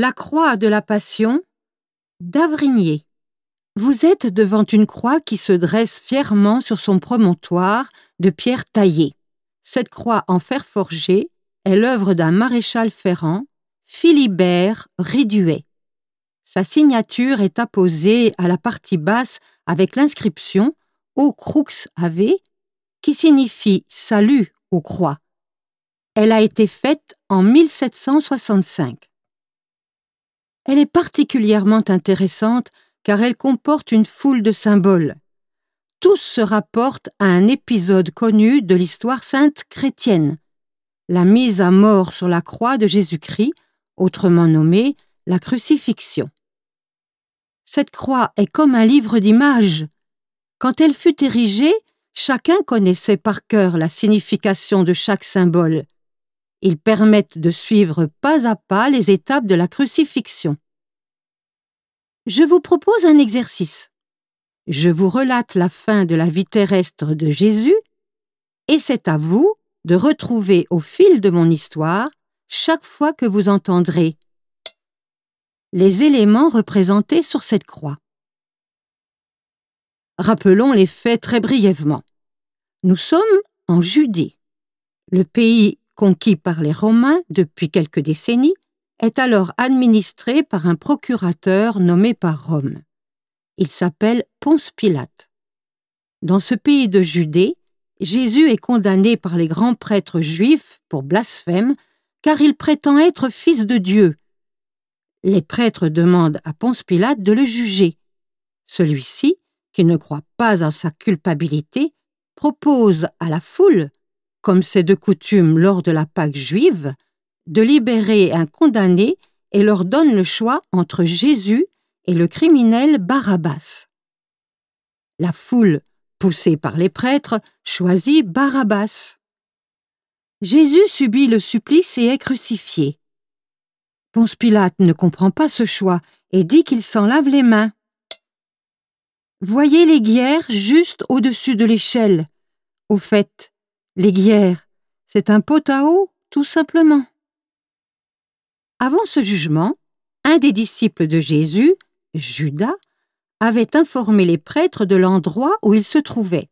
La croix de la Passion d'Avrigné. Vous êtes devant une croix qui se dresse fièrement sur son promontoire de pierre taillée. Cette croix en fer forgé est l'œuvre d'un maréchal ferrant, Philibert Riduet. Sa signature est apposée à la partie basse avec l'inscription Au Crux Ave, qui signifie Salut aux croix. Elle a été faite en 1765. Elle est particulièrement intéressante car elle comporte une foule de symboles. Tous se rapportent à un épisode connu de l'histoire sainte chrétienne, la mise à mort sur la croix de Jésus-Christ, autrement nommée la crucifixion. Cette croix est comme un livre d'images. Quand elle fut érigée, chacun connaissait par cœur la signification de chaque symbole. Ils permettent de suivre pas à pas les étapes de la crucifixion. Je vous propose un exercice. Je vous relate la fin de la vie terrestre de Jésus, et c'est à vous de retrouver au fil de mon histoire, chaque fois que vous entendrez les éléments représentés sur cette croix. Rappelons les faits très brièvement. Nous sommes en Judée. Le pays conquis par les Romains depuis quelques décennies, est alors administré par un procurateur nommé par Rome. Il s'appelle Ponce Pilate. Dans ce pays de Judée, Jésus est condamné par les grands prêtres juifs pour blasphème, car il prétend être fils de Dieu. Les prêtres demandent à Ponce Pilate de le juger. Celui-ci, qui ne croit pas en sa culpabilité, propose à la foule comme c'est de coutume lors de la Pâque juive, de libérer un condamné et leur donne le choix entre Jésus et le criminel Barabbas. La foule, poussée par les prêtres, choisit Barabbas. Jésus subit le supplice et est crucifié. Ponce Pilate ne comprend pas ce choix et dit qu'il s'en lave les mains. Voyez les guerres juste au-dessus de l'échelle. Au fait, L'aiguière, c'est un pot à eau, tout simplement. Avant ce jugement, un des disciples de Jésus, Judas, avait informé les prêtres de l'endroit où il se trouvait.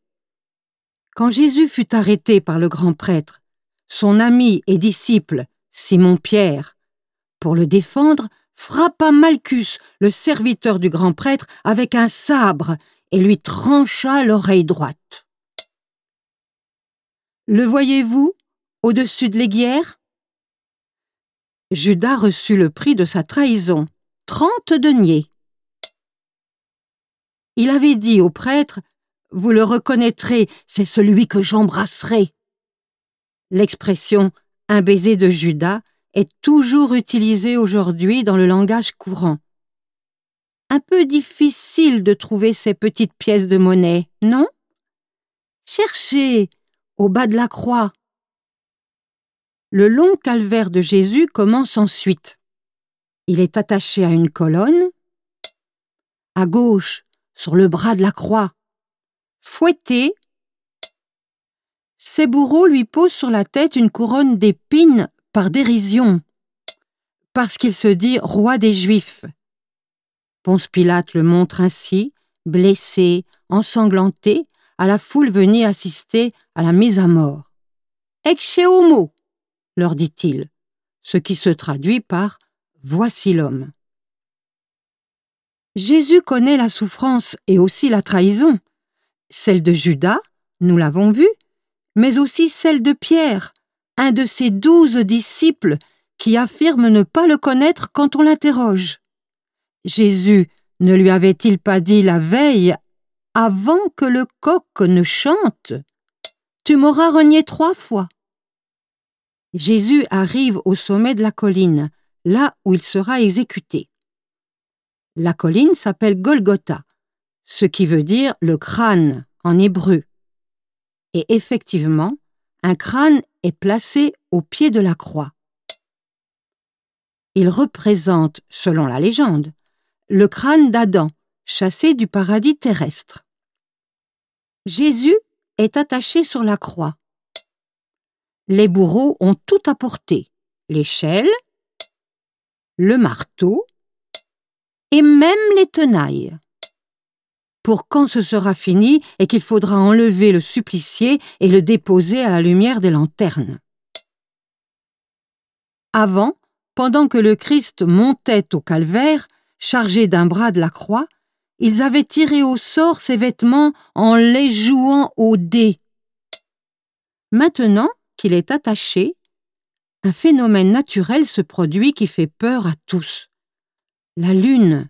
Quand Jésus fut arrêté par le grand prêtre, son ami et disciple, Simon-Pierre, pour le défendre, frappa Malchus, le serviteur du grand prêtre, avec un sabre et lui trancha l'oreille droite. Le voyez-vous, au-dessus de l'aiguière? Judas reçut le prix de sa trahison, trente deniers. Il avait dit au prêtre Vous le reconnaîtrez, c'est celui que j'embrasserai. L'expression un baiser de Judas est toujours utilisée aujourd'hui dans le langage courant. Un peu difficile de trouver ces petites pièces de monnaie, non? Cherchez, au bas de la croix. Le long calvaire de Jésus commence ensuite. Il est attaché à une colonne, à gauche, sur le bras de la croix. Fouetté, ses bourreaux lui posent sur la tête une couronne d'épines par dérision, parce qu'il se dit roi des Juifs. Ponce Pilate le montre ainsi, blessé, ensanglanté, à la foule venue assister à la mise à mort. Ecce homo, leur dit-il, ce qui se traduit par Voici l'homme. Jésus connaît la souffrance et aussi la trahison, celle de Judas, nous l'avons vu, mais aussi celle de Pierre, un de ses douze disciples qui affirme ne pas le connaître quand on l'interroge. Jésus ne lui avait-il pas dit la veille avant que le coq ne chante, tu m'auras renié trois fois. Jésus arrive au sommet de la colline, là où il sera exécuté. La colline s'appelle Golgotha, ce qui veut dire le crâne en hébreu. Et effectivement, un crâne est placé au pied de la croix. Il représente, selon la légende, le crâne d'Adam, chassé du paradis terrestre. Jésus est attaché sur la croix. Les bourreaux ont tout apporté l'échelle, le marteau et même les tenailles. Pour quand ce sera fini et qu'il faudra enlever le supplicié et le déposer à la lumière des lanternes? Avant, pendant que le Christ montait au calvaire, chargé d'un bras de la croix, ils avaient tiré au sort ses vêtements en les jouant au dé. Maintenant qu'il est attaché, un phénomène naturel se produit qui fait peur à tous. La lune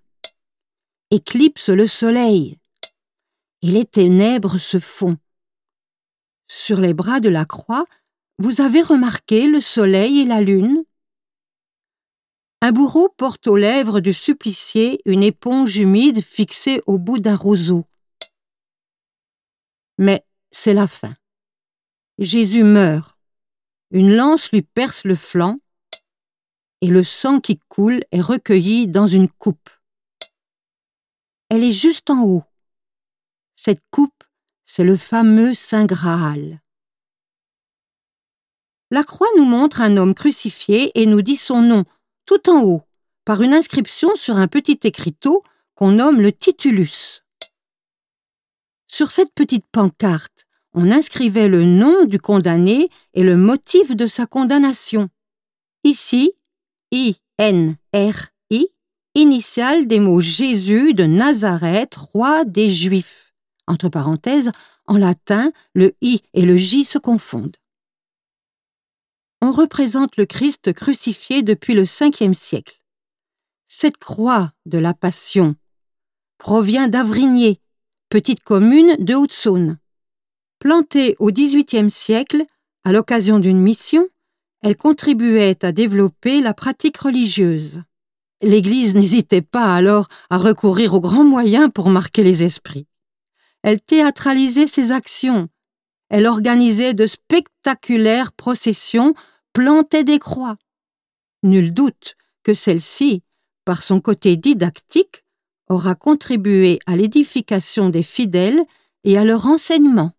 éclipse le soleil et les ténèbres se font. Sur les bras de la croix, vous avez remarqué le soleil et la lune Un bourreau porte aux lèvres du supplicié une éponge humide fixée au bout d'un roseau. Mais c'est la fin. Jésus meurt. Une lance lui perce le flanc et le sang qui coule est recueilli dans une coupe. Elle est juste en haut. Cette coupe, c'est le fameux Saint Graal. La croix nous montre un homme crucifié et nous dit son nom, tout en haut, par une inscription sur un petit écriteau qu'on nomme le titulus. Sur cette petite pancarte, on inscrivait le nom du condamné et le motif de sa condamnation. Ici, I-N-R-I, initiale des mots Jésus de Nazareth, roi des Juifs. Entre parenthèses, en latin, le i et le j se confondent. On représente le Christ crucifié depuis le Ve siècle. Cette croix de la Passion provient d'Avrigné, petite commune de Haute-Saône. Plantée au XVIIIe siècle, à l'occasion d'une mission, elle contribuait à développer la pratique religieuse. L'Église n'hésitait pas alors à recourir aux grands moyens pour marquer les esprits. Elle théâtralisait ses actions. Elle organisait de spectaculaires processions, plantait des croix. Nul doute que celle-ci, par son côté didactique, aura contribué à l'édification des fidèles et à leur enseignement.